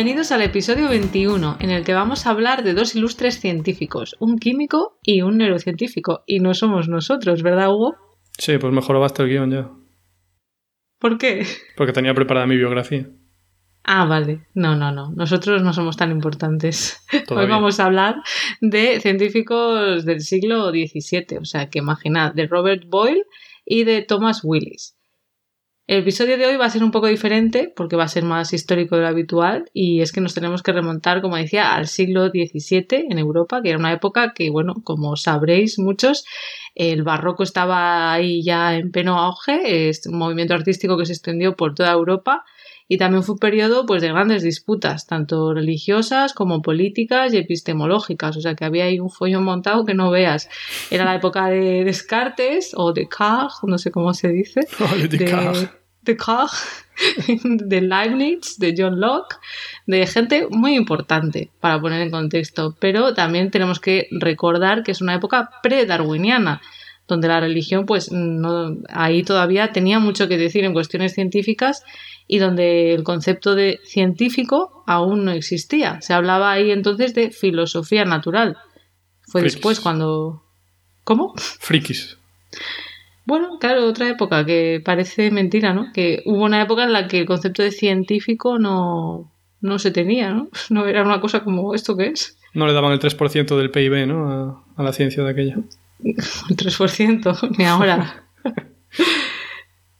Bienvenidos al episodio 21, en el que vamos a hablar de dos ilustres científicos, un químico y un neurocientífico. Y no somos nosotros, ¿verdad, Hugo? Sí, pues mejor basta el guion ya. ¿Por qué? Porque tenía preparada mi biografía. Ah, vale. No, no, no. Nosotros no somos tan importantes. Hoy vamos a hablar de científicos del siglo XVII. O sea, que imaginad, de Robert Boyle y de Thomas Willis. El episodio de hoy va a ser un poco diferente porque va a ser más histórico de lo habitual y es que nos tenemos que remontar, como decía, al siglo XVII en Europa, que era una época que, bueno, como sabréis muchos, el barroco estaba ahí ya en pleno auge, es un movimiento artístico que se extendió por toda Europa y también fue un periodo pues, de grandes disputas, tanto religiosas como políticas y epistemológicas, o sea que había ahí un follón montado que no veas. Era la época de Descartes o de Descartes, no sé cómo se dice. de, de de Leibniz, de John Locke, de gente muy importante para poner en contexto. Pero también tenemos que recordar que es una época pre-darwiniana, donde la religión, pues, no, ahí todavía tenía mucho que decir en cuestiones científicas y donde el concepto de científico aún no existía. Se hablaba ahí entonces de filosofía natural. Fue después cuando. ¿Cómo? Frikis. Bueno, claro, otra época que parece mentira, ¿no? Que hubo una época en la que el concepto de científico no, no se tenía, ¿no? No era una cosa como esto que es. No le daban el 3% del PIB, ¿no? A, la ciencia de aquella. El 3%, ni ahora.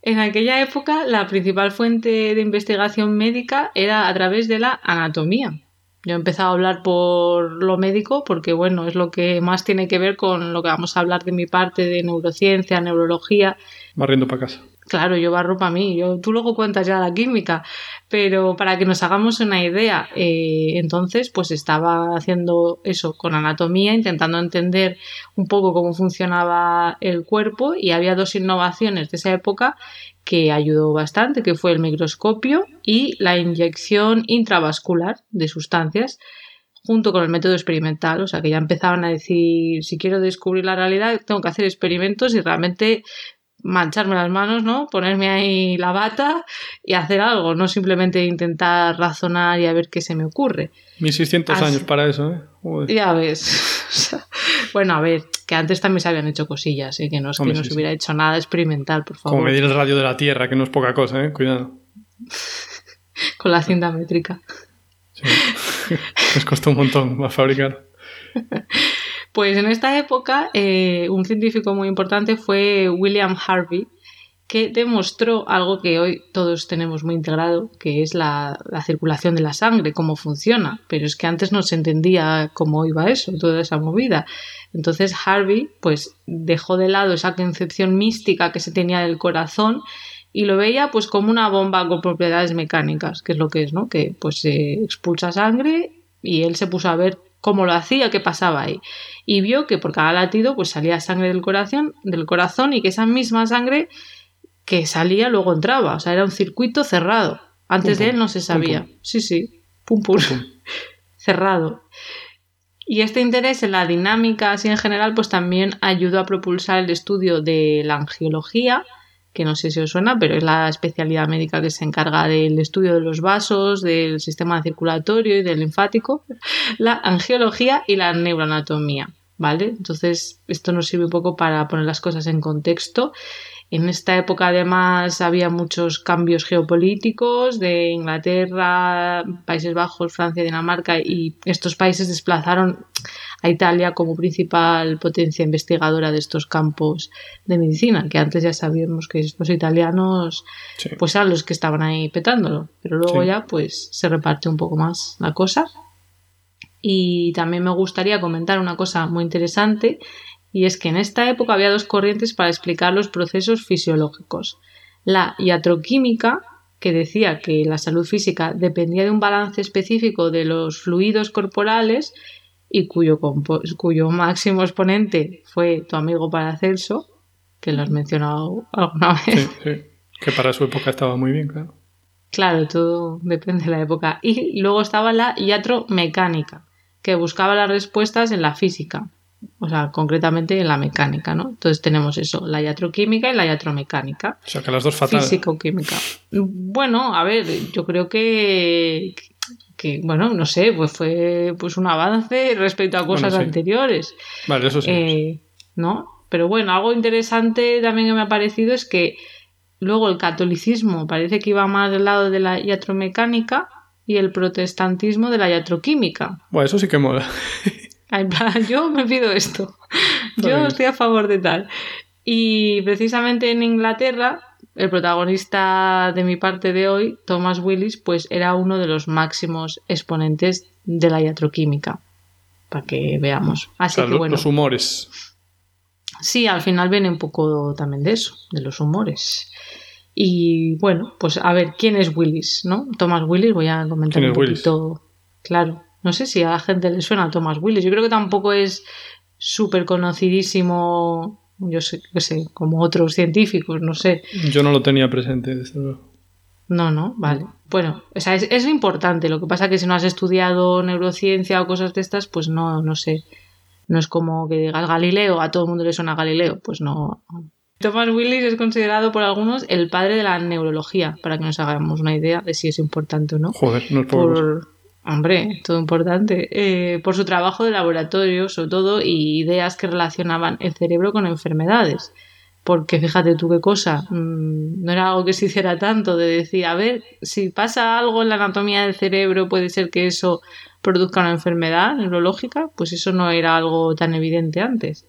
en aquella época, la principal fuente de investigación médica era a través de la anatomía. Yo he empezado a hablar por lo médico porque, bueno, es lo que más tiene que ver con lo que vamos a hablar de mi parte de neurociencia, neurología. Barriendo para casa. Claro, yo barro para mí. Tú luego cuentas ya la química. Pero para que nos hagamos una idea, eh, entonces, pues estaba haciendo eso con anatomía, intentando entender un poco cómo funcionaba el cuerpo y había dos innovaciones de esa época que ayudó bastante, que fue el microscopio y la inyección intravascular de sustancias junto con el método experimental, o sea que ya empezaban a decir, si quiero descubrir la realidad, tengo que hacer experimentos y realmente mancharme las manos, ¿no? Ponerme ahí la bata y hacer algo, no simplemente intentar razonar y a ver qué se me ocurre. 1600 años para eso, ¿eh? Ya ves. bueno, a ver, que antes también se habían hecho cosillas, ¿eh? que no es que no se hubiera hecho nada experimental, por favor. Como medir el radio de la Tierra, que no es poca cosa, ¿eh? Cuidado. Con la cinta métrica. Sí. Les costó un montón a fabricar. Pues en esta época, eh, un científico muy importante fue William Harvey, que demostró algo que hoy todos tenemos muy integrado, que es la, circulación de la sangre, cómo funciona. Pero es que antes no se entendía cómo iba eso, toda esa movida. Entonces Harvey, pues, dejó de lado esa concepción mística que se tenía del corazón y lo veía pues como una bomba con propiedades mecánicas, que es lo que es, ¿no? Que pues se expulsa sangre y él se puso a ver cómo lo hacía, qué pasaba ahí. Y vio que por cada latido pues salía sangre del corazón, del corazón y que esa misma sangre que salía luego entraba. O sea, era un circuito cerrado. Antes de él no se sabía. Sí, sí. Pum, pum. cerrado. Y este interés en la dinámica así en general pues también ayudó a propulsar el estudio de la angiología que no sé si os suena, pero es la especialidad médica que se encarga del estudio de los vasos, del sistema circulatorio y del linfático, la angiología y la neuroanatomía, ¿vale? Entonces, esto nos sirve un poco para poner las cosas en contexto. En esta época, además, había muchos cambios geopolíticos de Inglaterra, Países Bajos, Francia, Dinamarca, y estos países desplazaron a Italia como principal potencia investigadora de estos campos de medicina, que antes ya sabíamos que estos italianos pues eran los que estaban ahí petándolo, pero luego ya pues se reparte un poco más la cosa. Y también me gustaría comentar una cosa muy interesante y es que en esta época había dos corrientes para explicar los procesos fisiológicos. La iatroquímica que decía que la salud física dependía de un balance específico de los fluidos corporales y cuyo, cuyo máximo exponente fue tu amigo Paracelso, que lo has mencionado alguna vez. Sí, sí. Que para su época estaba muy bien, claro. Claro, todo depende de la época. Y luego estaba la iatromecánica, que buscaba las respuestas en la física, o sea, concretamente en la mecánica, ¿no? Entonces tenemos eso, la iatroquímica y la iatromecánica. O sea, que las dos fatales. Física o química. Bueno, a ver, yo creo que, que bueno, no sé, pues fue pues un avance respecto a cosas anteriores. Vale, eso sí. Eh, ¿No? Pero bueno, algo interesante también que me ha parecido es que luego el catolicismo parece que iba más del lado de la iatromecánica y el protestantismo de la iatroquímica. Bueno, eso sí que mola. En plan, yo me pido esto. Yo estoy a favor de tal. Y precisamente en Inglaterra, el protagonista de mi parte de hoy, Thomas Willis, pues era uno de los máximos exponentes de la iatroquímica. Para que veamos. Así que bueno. Los humores. Sí, al final viene un poco también de eso, de los humores. Y bueno, pues a ver, ¿quién es Willis? ¿No? Thomas Willis, voy a comentar un poquito. Claro. No sé si a la gente le suena a Thomas Willis. Yo creo que tampoco es súper conocidísimo, yo sé, sé, como otros científicos, no sé. Yo no lo tenía presente, desde luego. No, no, vale. Bueno, o sea, es, es, importante. Lo que pasa es que si no has estudiado neurociencia o cosas de estas, pues no, no sé. No es como que digas Galileo, a todo el mundo le suena Galileo. Pues no. Thomas Willis es considerado por algunos el padre de la neurología, para que nos hagamos una idea de si es importante o no. Joder, no es por, Hombre, todo importante. Eh, por su trabajo de laboratorio, sobre todo, y ideas que relacionaban el cerebro con enfermedades. Porque fíjate tú qué cosa, mm, no era algo que se hiciera tanto de decir, a ver, si pasa algo en la anatomía del cerebro, puede ser que eso produzca una enfermedad neurológica, pues eso no era algo tan evidente antes.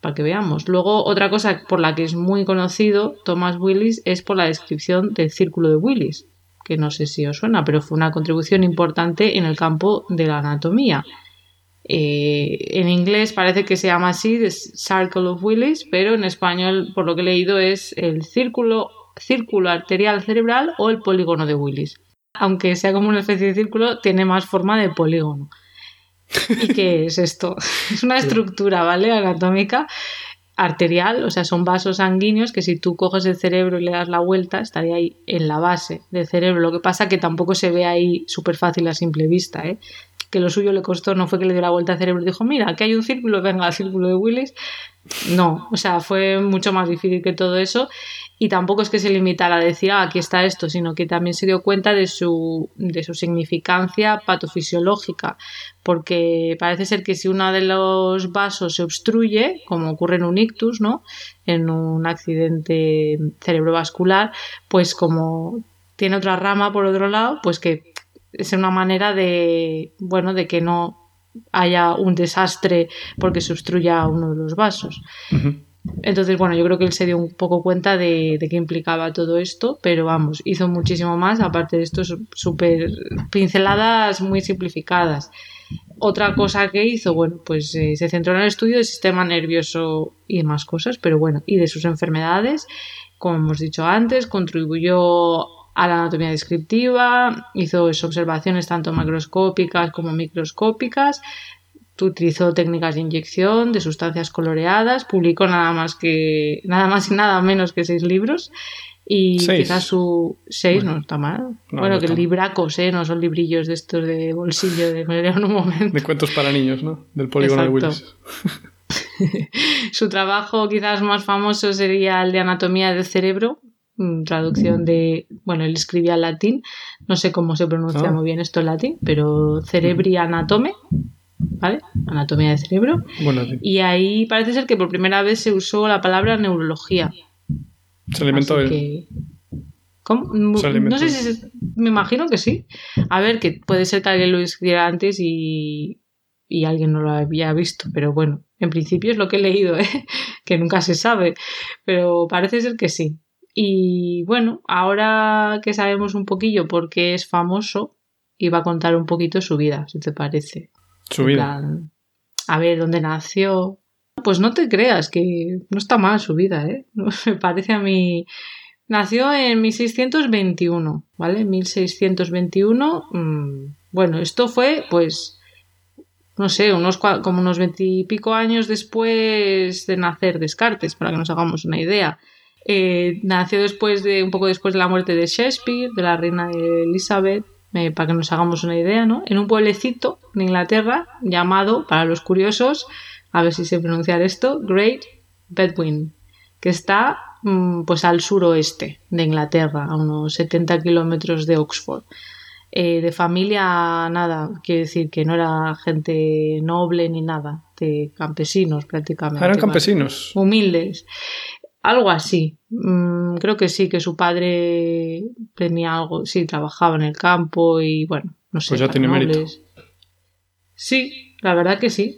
Para que veamos. Luego, otra cosa por la que es muy conocido Thomas Willis es por la descripción del círculo de Willis que no sé si os suena, pero fue una contribución importante en el campo de la anatomía. Eh, en inglés parece que se llama así, The Circle of Willis, pero en español, por lo que he leído, es el círculo, círculo arterial cerebral o el polígono de Willis. Aunque sea como una especie de círculo, tiene más forma de polígono. ¿Y qué es esto? Es una estructura, ¿vale? Anatómica arterial, o sea, son vasos sanguíneos que si tú coges el cerebro y le das la vuelta, estaría ahí en la base del cerebro. Lo que pasa que tampoco se ve ahí súper fácil a simple vista, ¿eh? Que lo suyo le costó, no fue que le dio la vuelta al cerebro dijo, mira, aquí hay un círculo, venga, el círculo de Willis. No, o sea, fue mucho más difícil que todo eso y tampoco es que se limitara a decir, ah, aquí está esto, sino que también se dio cuenta de su, de su significancia patofisiológica, porque parece ser que si uno de los vasos se obstruye, como ocurre en un ictus, ¿no? En un accidente cerebrovascular, pues como tiene otra rama por otro lado, pues que es una manera de, bueno, de que no haya un desastre porque se obstruya uno de los vasos. Entonces, bueno, yo creo que él se dio un poco cuenta de, de qué implicaba todo esto, pero vamos, hizo muchísimo más, aparte de esto, súper pinceladas muy simplificadas. Otra cosa que hizo, bueno, pues eh, se centró en el estudio del sistema nervioso y demás cosas, pero bueno, y de sus enfermedades, como hemos dicho antes, contribuyó a la anatomía descriptiva, hizo observaciones tanto macroscópicas como microscópicas, utilizó técnicas de inyección de sustancias coloreadas, publicó nada más que nada más y nada menos que seis libros y quizás su seis no está mal. bueno, que libracos, ¿eh? no son librillos de estos de bolsillo de en un momento. De cuentos para niños, ¿no? Del polígono de Willis. su trabajo quizás más famoso sería el de anatomía del cerebro, mm, traducción de, bueno, él escribía en latín, no sé cómo se pronuncia ah. muy bien esto en latín, pero cerebri anatome, ¿vale? Anatomía del cerebro. Y ahí parece ser que por primera vez se usó la palabra neurología. Se alimentó él. ¿Cómo? no sé si me imagino que sí. A ver, que puede ser que alguien lo escribiera antes y, y alguien no lo había visto, pero bueno, en principio es lo que he leído, ¿eh? que nunca se sabe, pero parece ser que sí. Y bueno, ahora que sabemos un poquillo por qué es famoso, iba a contar un poquito su vida, si te parece. Su vida. a ver, ¿dónde nació? Pues no te creas que no está mal su vida, ¿eh? Me parece a mí Nació en 1621, ¿vale? 1621. mm, bueno, esto fue, pues, no sé, unos como unos veintipico años después de nacer Descartes, para que nos hagamos una idea. Eh, nació después de, un poco después de la muerte de Shakespeare, de la reina Elizabeth, eh, para que nos hagamos una idea, ¿no? En un pueblecito en Inglaterra llamado, para los curiosos, a ver si sé pronunciar esto, Great Bedwin, que está mm, pues al suroeste de Inglaterra, a unos 70 kilómetros de Oxford. Eh, de familia, nada, quiere decir que no era gente noble ni nada, de campesinos prácticamente. Eran ¿vale? campesinos. humildes. Algo así. Mm, creo que sí, que su padre tenía algo, sí, trabajaba en el campo y bueno, no sé. Pues ya tiene mérito. Sí, la verdad que sí.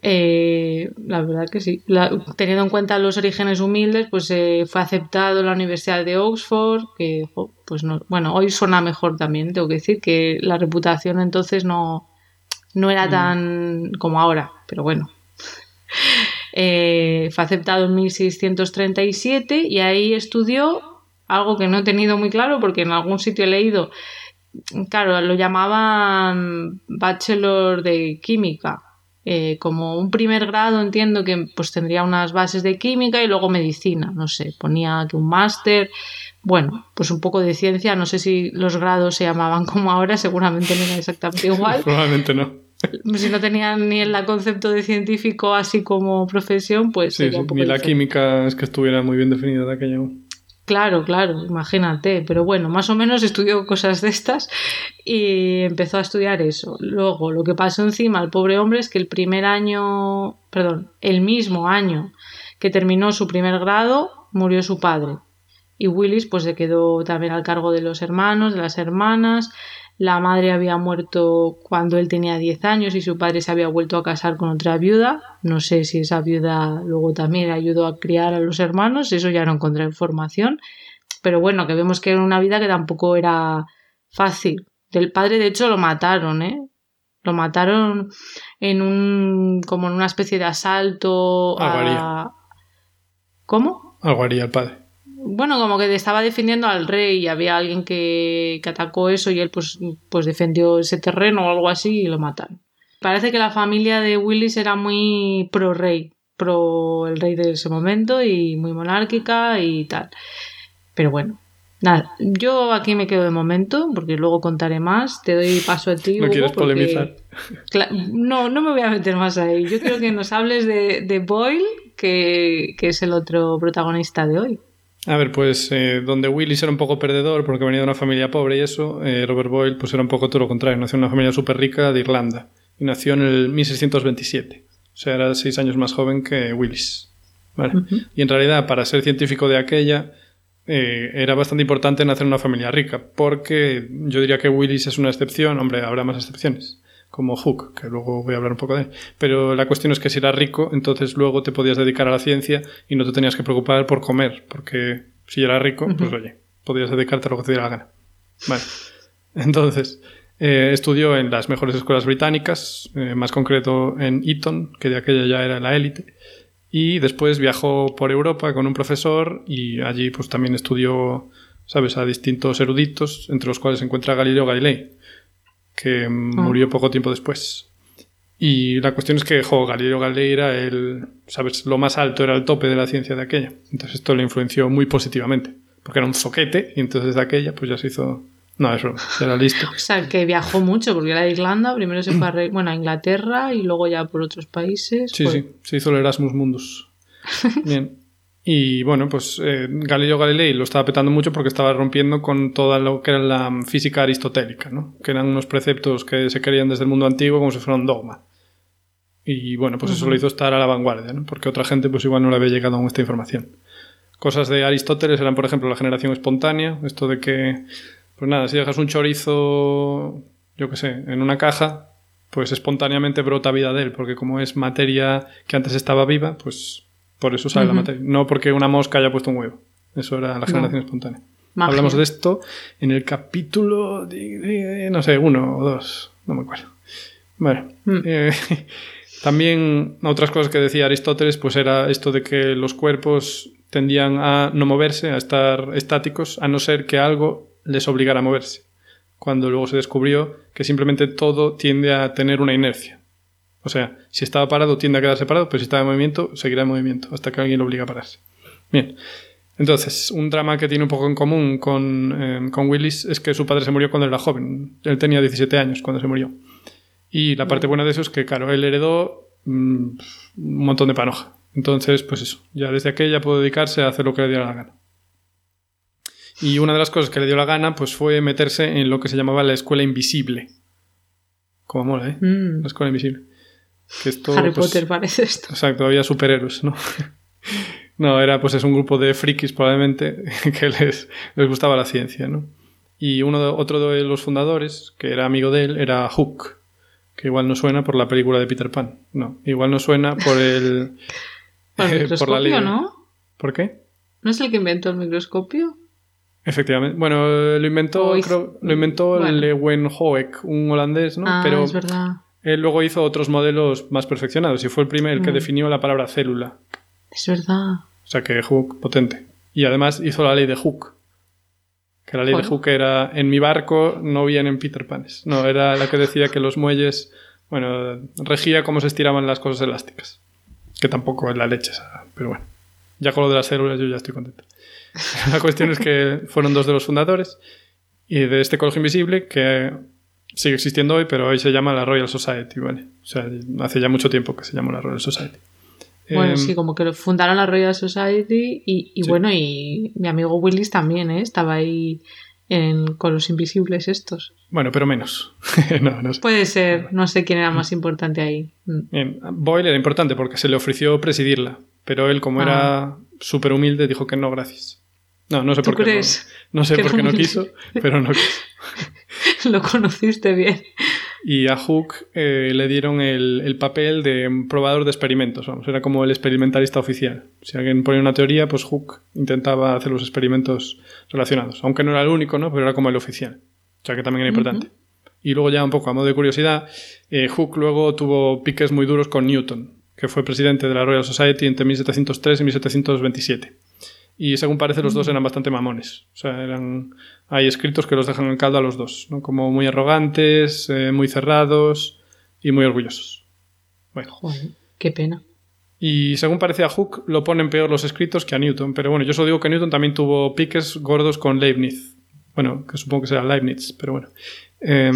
Eh, la verdad que sí. La- teniendo en cuenta los orígenes humildes, pues eh, fue aceptado en la Universidad de Oxford, que jo, pues no, bueno, hoy suena mejor también, tengo que decir que la reputación entonces no, no era tan como ahora, pero bueno. Eh, fue aceptado en 1637 y ahí estudió algo que no he tenido muy claro porque en algún sitio he leído, claro, lo llamaban Bachelor de Química. Eh, como un primer grado entiendo que pues tendría unas bases de química y luego medicina, no sé, ponía que un máster, bueno, pues un poco de ciencia, no sé si los grados se llamaban como ahora, seguramente no era exactamente igual, Probablemente no. Si no tenían ni el concepto de científico así como profesión, pues Sí, sería sí, un poco Ni la diferente. química es que estuviera muy bien definida de aquella. Claro, claro, imagínate. Pero bueno, más o menos estudió cosas de estas y empezó a estudiar eso. Luego, lo que pasó encima al pobre hombre es que el primer año, perdón, el mismo año que terminó su primer grado, murió su padre. Y Willis pues se quedó también al cargo de los hermanos, de las hermanas. La madre había muerto cuando él tenía 10 años y su padre se había vuelto a casar con otra viuda. No sé si esa viuda luego también ayudó a criar a los hermanos, eso ya no encontré información. Pero bueno, que vemos que era una vida que tampoco era fácil. Del padre, de hecho, lo mataron, ¿eh? Lo mataron en un. como en una especie de asalto a. ¿Cómo? Algo haría el padre. Bueno, como que estaba defendiendo al rey y había alguien que, que atacó eso y él pues, pues defendió ese terreno o algo así y lo mataron. Parece que la familia de Willis era muy pro rey, pro el rey de ese momento y muy monárquica y tal. Pero bueno, nada, yo aquí me quedo de momento porque luego contaré más. Te doy paso a ti. No Hugo, quieres porque- polemizar. No, no me voy a meter más ahí. Yo quiero que nos hables de, de Boyle, que, que es el otro protagonista de hoy. A ver, pues eh, donde Willis era un poco perdedor porque venía de una familia pobre y eso, eh, Robert Boyle pues era un poco todo lo contrario. Nació en una familia súper rica de Irlanda y nació en el 1627. O sea, era seis años más joven que Willis. ¿vale? Y en realidad, para ser científico de aquella, eh, era bastante importante nacer en una familia rica porque yo diría que Willis es una excepción. Hombre, habrá más excepciones. Como Hook, que luego voy a hablar un poco de él. Pero la cuestión es que si eras rico, entonces luego te podías dedicar a la ciencia y no te tenías que preocupar por comer, porque si eras rico, pues oye, podías dedicarte a lo que te diera la gana. Vale. Entonces, eh, estudió en las mejores escuelas británicas, eh, más concreto en Eton, que de aquella ya era la élite, y después viajó por Europa con un profesor y allí pues también estudió, sabes, a distintos eruditos, entre los cuales se encuentra Galileo Galilei, que mm, murió poco tiempo después. Y la cuestión es que jo, Galileo Galilei era el, sabes, lo más alto, era el tope de la ciencia de aquella. Entonces esto le influenció muy positivamente, porque era un zoquete y entonces de aquella pues ya se hizo... No, es broma, ya era listo. O sea, que viajó mucho, porque era de Irlanda, primero se fue a, bueno, a Inglaterra y luego ya por otros países. Sí, Pues, sí, se hizo el Erasmus Mundus. Bien. Y bueno, pues eh, Galileo Galilei lo estaba petando mucho porque estaba rompiendo con toda lo que era la física aristotélica, ¿no? Que eran unos preceptos que se querían desde el mundo antiguo como si fuera un dogma. Y bueno, pues eso lo hizo estar a la vanguardia, ¿no? Porque otra gente pues igual no le había llegado aún esta información. Cosas de Aristóteles eran, por ejemplo, la generación espontánea, esto de que, pues nada, si dejas un chorizo, yo qué sé, en una caja, pues espontáneamente brota vida de él, porque como es materia que antes estaba viva, pues por eso sale la materia. No porque una mosca haya puesto un huevo. Eso era la generación espontánea. Magia. Hablamos de esto en el capítulo, de, de- no sé, uno o dos, no me acuerdo. Vale. Mm. Eh, También otras cosas que decía Aristóteles, pues era esto de que los cuerpos tendían a no moverse, a estar estáticos, a no ser que algo les obligara a moverse. Cuando luego se descubrió que simplemente todo tiende a tener una inercia. O sea, si estaba parado tiende a quedarse parado, pero si estaba en movimiento, seguirá en movimiento hasta que alguien lo obliga a pararse. Bien. Entonces, un drama que tiene un poco en común con, eh, con Willis es que su padre se murió cuando era joven. Él tenía 17 años cuando se murió. Y la parte buena de eso es que, claro, él heredó mm, un montón de panoja. Entonces, pues eso, ya desde aquella pudo dedicarse a hacer lo que le diera la gana. Y una de las cosas que le dio la gana, pues fue meterse en lo que se llamaba la escuela invisible. Como mola, ¿eh? Mm. La escuela invisible. Que esto, Harry pues, Potter parece esto. Exacto, había superhéroes, ¿no? no, era pues es un grupo de frikis probablemente que les, les gustaba la ciencia, ¿no? Y uno de- otro de los fundadores, que era amigo de él, era Hook, que igual no suena por la película de Peter Pan. No, igual no suena por el... Por el eh, microscopio, la ley. ¿no? ¿Por qué? ¿No es el que inventó el microscopio? Efectivamente. Bueno, lo inventó, creo- lo inventó Bueno. Leeuwenhoek, un holandés, ¿no? ah, Pero es verdad. Él luego hizo otros modelos más perfeccionados y fue el primer que Mm. definió la palabra célula. Es verdad. O sea que Hook, potente. Y además hizo la ley de Hook. Que la ley de Joder. Hook era, en mi barco no vienen Peter Panes. No, era la que decía que los muelles, bueno, regía cómo se estiraban las cosas elásticas. Que tampoco es la leche esa, pero bueno. Ya con lo de las células yo ya estoy contento. La cuestión es que fueron dos de los fundadores y de este colegio invisible que sigue existiendo hoy, pero hoy se llama la Royal Society, ¿vale? O sea, hace ya mucho tiempo que se llama la Royal Society. Bueno, Em, sí, como que lo fundaron la Royal Society y, y Sí. bueno, y mi amigo Willis también, ¿eh? Estaba ahí en- con los invisibles estos. Bueno, pero menos. no, no sé. Puede ser, no sé quién era más importante ahí. Mm. Bien, Boyle era importante porque se le ofreció presidirla, pero él, como Ah. era súper humilde, dijo que no, gracias. No, no sé ¿Tú por qué. no- crees No, sé que por qué no quiso, pero no quiso. Lo conociste bien. Y a Hook eh, le dieron el, el papel de probador de experimentos, vamos, era como el experimentalista oficial. Si alguien ponía una teoría, pues Hook intentaba hacer los experimentos relacionados, aunque no era el único, ¿no? Pero era como el oficial, o sea que también era importante. Y luego ya un poco a modo de curiosidad, eh, Hook luego tuvo piques muy duros con Newton, que fue presidente de la Royal Society entre 1703 y 1727. Y según parece, los dos eran bastante mamones. O sea, eran. Hay escritos que los dejan en caldo a los dos, ¿no? Como muy arrogantes, eh, muy cerrados y muy orgullosos. Bueno. Joder, qué pena. Y según parece a Hook, lo ponen peor los escritos que a Newton. Pero bueno, yo solo digo que Newton también tuvo piques gordos con Leibniz. Bueno, que supongo que será Leibniz, pero bueno. Em,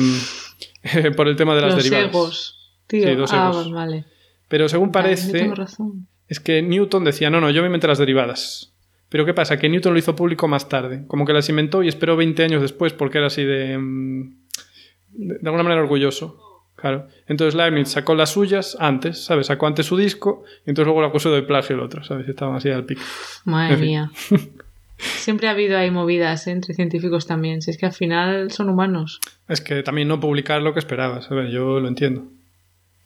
por el tema de las Los derivadas. egos. Tío, Sí, dos ah, egos. vale. Pero según parece, tengo razón. es que Newton decía, no, no, yo me inventé las derivadas. Pero ¿qué pasa? Que Newton lo hizo público más tarde. Como que las inventó y esperó 20 años después porque era así de... mm, De, de alguna manera orgulloso. Claro. Entonces Leibniz sacó las suyas antes, ¿sabes? Sacó antes su disco y entonces luego lo acusó de plagio el otro, ¿sabes? Estaban así al pico. Madre En fin. mía. Siempre ha habido ahí movidas ¿eh? entre científicos también. Si es que al final son humanos. Es que también no publicar lo que esperabas, ¿sabes? Yo lo entiendo.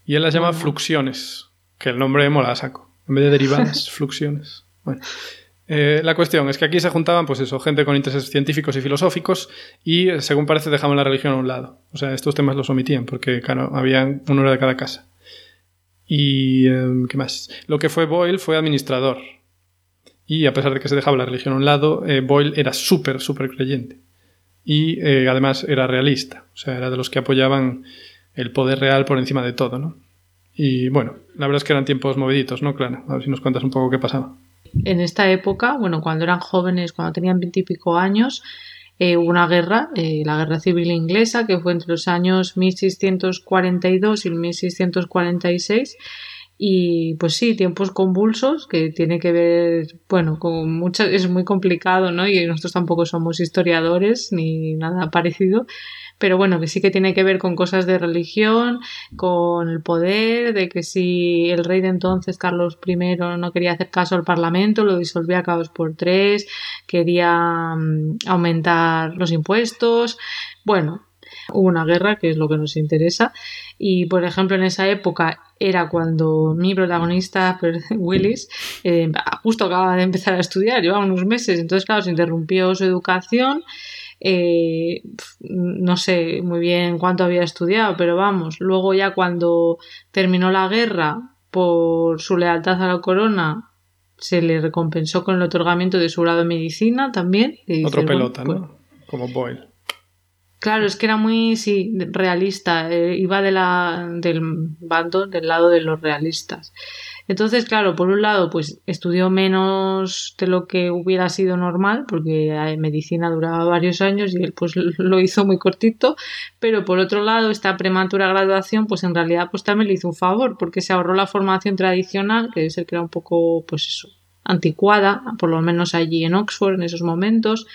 Y él las llama Bueno. fluxiones, que el nombre mola a saco. En vez de derivadas, fluxiones. Bueno. Eh, la cuestión es que aquí se juntaban, pues eso, gente con intereses científicos y filosóficos y, eh, según parece, dejaban la religión a un lado. O sea, estos temas los omitían porque, claro, había uno era de cada casa. Y, eh, ¿qué más? Lo que fue Boyle fue administrador. Y a pesar de que se dejaba la religión a un lado, Boyle era súper, súper creyente. Y además era realista. O sea, era de los que apoyaban el poder real por encima de todo, ¿no? Y bueno, la verdad es que eran tiempos moviditos, ¿no, Clara? A ver si nos cuentas un poco qué pasaba. En esta época, bueno, cuando eran jóvenes, cuando tenían veintipico años, eh, hubo una guerra, eh, la guerra civil inglesa, que fue entre los años 1642 y el 1646. Y pues sí, tiempos convulsos que tiene que ver, bueno, con muchas, es muy complicado, ¿no? Y nosotros tampoco somos historiadores ni nada parecido, pero bueno, que sí que tiene que ver con cosas de religión, con el poder, de que si el rey de entonces, Carlos I, no quería hacer caso al Parlamento, lo disolvía a caos por tres, quería mm, aumentar los impuestos, bueno, hubo una guerra, que es lo que nos interesa, y por ejemplo en esa época era cuando mi protagonista, Willis, eh, justo acaba de empezar a estudiar, llevaba unos meses, entonces claro, se interrumpió su educación, eh, no sé muy bien cuánto había estudiado, pero vamos, luego ya cuando terminó la guerra por su lealtad a la corona, se le recompensó con el otorgamiento de su grado de medicina también. Otro pelota, ¿no? Pues Como Boyle. Claro, es que era muy sí, realista, eh, iba de la, del bando, del lado de los realistas. Entonces, claro, por un lado, pues estudió menos de lo que hubiera sido normal, porque medicina duraba varios años y él pues lo hizo muy cortito, pero por otro lado, esta prematura graduación, pues en realidad pues también le hizo un favor, porque se ahorró la formación tradicional, que debe que era un poco, pues eso, anticuada, por lo menos allí en Oxford en esos momentos,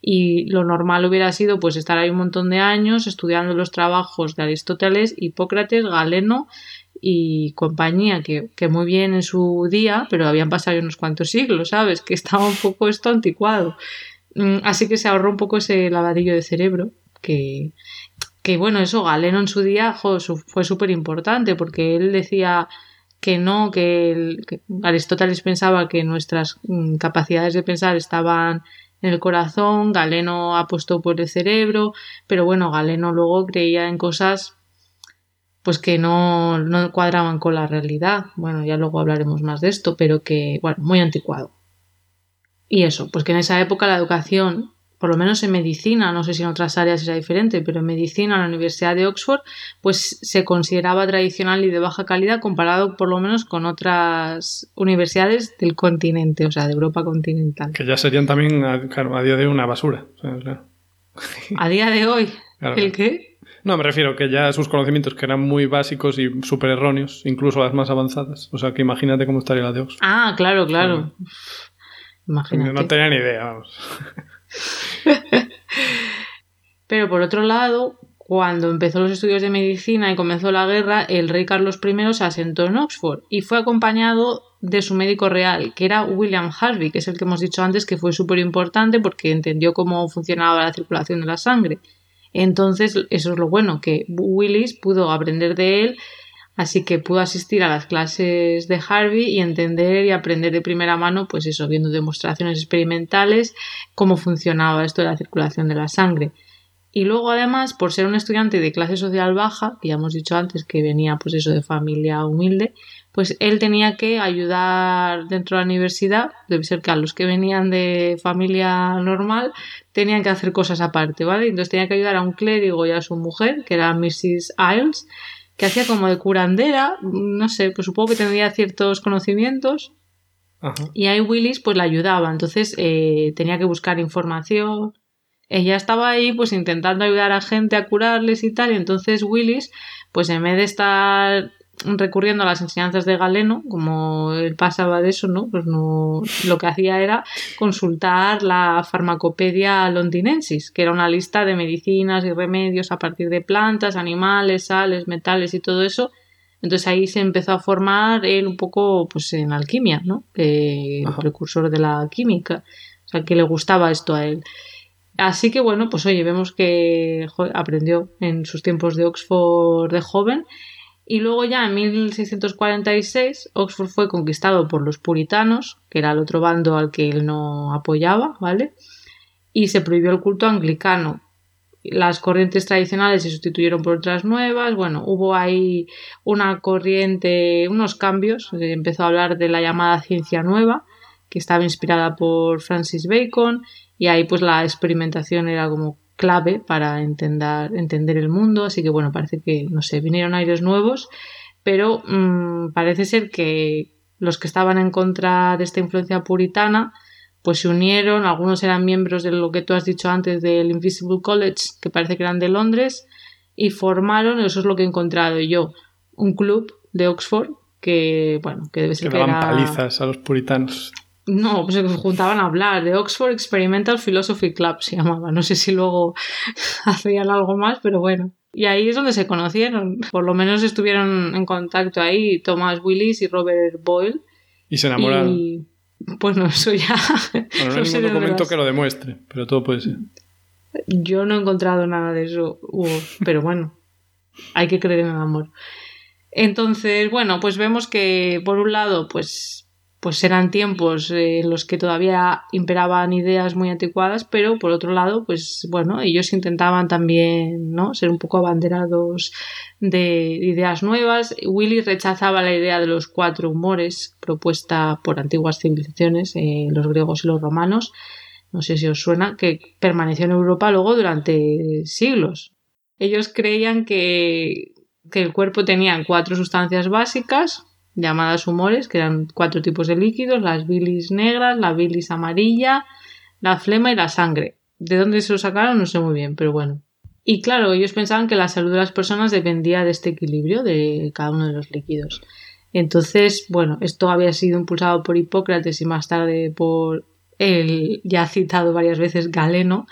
y lo normal hubiera sido pues estar ahí un montón de años estudiando los trabajos de Aristóteles, Hipócrates, Galeno y compañía, que, muy bien en su día, pero habían pasado unos cuantos siglos, ¿sabes? Que estaba un poco esto anticuado. Mm, así que se ahorró un poco ese lavadillo de cerebro, que, que bueno, eso Galeno en su día fue súper importante, porque él decía que no, que, que Aristóteles pensaba que nuestras mm, capacidades de pensar estaban en el corazón, Galeno apostó por el cerebro, pero bueno, Galeno luego creía en cosas pues que no, no cuadraban con la realidad. Bueno, ya luego hablaremos más de esto, pero que, bueno, muy anticuado. Y eso, pues que en esa época la educación por lo menos en medicina, no sé si en otras áreas era diferente, pero en medicina en la Universidad de Oxford, pues se consideraba tradicional y de baja calidad comparado por lo menos con otras universidades del continente, o sea, de Europa continental. Que ya serían también, claro, a día de hoy una basura. A día de hoy, ¿el qué? No, me refiero que ya sus conocimientos que eran muy básicos y súper erróneos, incluso las más avanzadas. O sea, que imagínate cómo estaría la de Oxford. Ah, claro, claro. Imagínate. No tenía ni idea, vamos. Pero por otro lado, cuando empezó los estudios de medicina y comenzó la guerra, el rey Carlos I se asentó en Oxford y fue acompañado de su médico real, que era William Harvey, que es el que hemos dicho antes que fue súper importante porque entendió cómo funcionaba la circulación de la sangre. Entonces, eso es lo bueno, que Willis pudo aprender de él Así que pudo asistir a las clases de Harvey y entender y aprender de primera mano, pues eso, viendo demostraciones experimentales, cómo funcionaba esto de la circulación de la sangre. Y luego, además, por ser un estudiante de clase social baja, que ya hemos dicho antes que venía, pues eso, de familia humilde, pues él tenía que ayudar dentro de la universidad, debe ser que a los que venían de familia normal tenían que hacer cosas aparte, ¿vale? Entonces tenía que ayudar a un clérigo y a su mujer, que era Mrs. Isles, que hacía como de curandera, no sé, pues supongo que tendría ciertos conocimientos. Y ahí Willis pues la ayudaba, entonces eh, tenía que buscar información. Ella estaba ahí pues intentando ayudar a gente a curarles y tal, y entonces Willis pues en vez de estar recurriendo a las enseñanzas de Galeno, como él pasaba de eso, ¿no? Pues no, lo que hacía era consultar la Farmacopedia londinensis, que era una lista de medicinas y remedios a partir de plantas, animales, sales, metales y todo eso. Entonces ahí se empezó a formar él un poco pues en alquimia, ¿no? Que precursor de la química. O sea, que le gustaba esto a él. Así que bueno, pues oye, vemos que aprendió en sus tiempos de Oxford de joven y luego ya en 1646 Oxford fue conquistado por los puritanos, que era el otro bando al que él no apoyaba, ¿vale? Y se prohibió el culto anglicano. Las corrientes tradicionales se sustituyeron por otras nuevas. Bueno, hubo ahí una corriente, unos cambios. Empezó a hablar de la llamada ciencia nueva, que estaba inspirada por Francis Bacon. Y ahí pues la experimentación era como clave para entender, entender el mundo, así que bueno, parece que, no sé, vinieron aires nuevos, pero mm, parece ser que los que estaban en contra de esta influencia puritana, pues se unieron, algunos eran miembros de lo que tú has dicho antes del Invisible College, que parece que eran de Londres, y formaron, eso es lo que he encontrado yo, un club de Oxford que, bueno, que debe ser que, daban palizas a los puritanos. No, pues se juntaban a hablar de Oxford Experimental Philosophy Club, se llamaba. No sé si luego hacían algo más, pero bueno. Y ahí es donde se conocieron. Por lo menos estuvieron en contacto ahí Thomas Willis y Robert Boyle. Y se enamoraron. Y... Bueno, eso ya. Bueno, no hay ningún documento que lo demuestre, pero todo puede ser. Yo no he encontrado nada de eso, pero bueno, hay que creer en el amor. Entonces, bueno, pues vemos que por un lado, pues pues eran tiempos en los que todavía imperaban ideas muy anticuadas, pero por otro lado, pues bueno, ellos intentaban también, ¿no? Ser un poco abanderados de ideas nuevas. Willy rechazaba la idea de los cuatro humores propuesta por antiguas civilizaciones, eh, los griegos y los romanos. No sé si os suena, que permaneció en Europa luego durante siglos. Ellos creían que, que el cuerpo tenía cuatro sustancias básicas, llamadas humores, que eran cuatro tipos de líquidos, las bilis negras, la bilis amarilla, la flema y la sangre. ¿De dónde se lo sacaron? No sé muy bien, pero bueno. Y claro, ellos pensaban que la salud de las personas dependía de este equilibrio de cada uno de los líquidos. Entonces, bueno, esto había sido impulsado por Hipócrates y más tarde por el ya citado varias veces Galeno,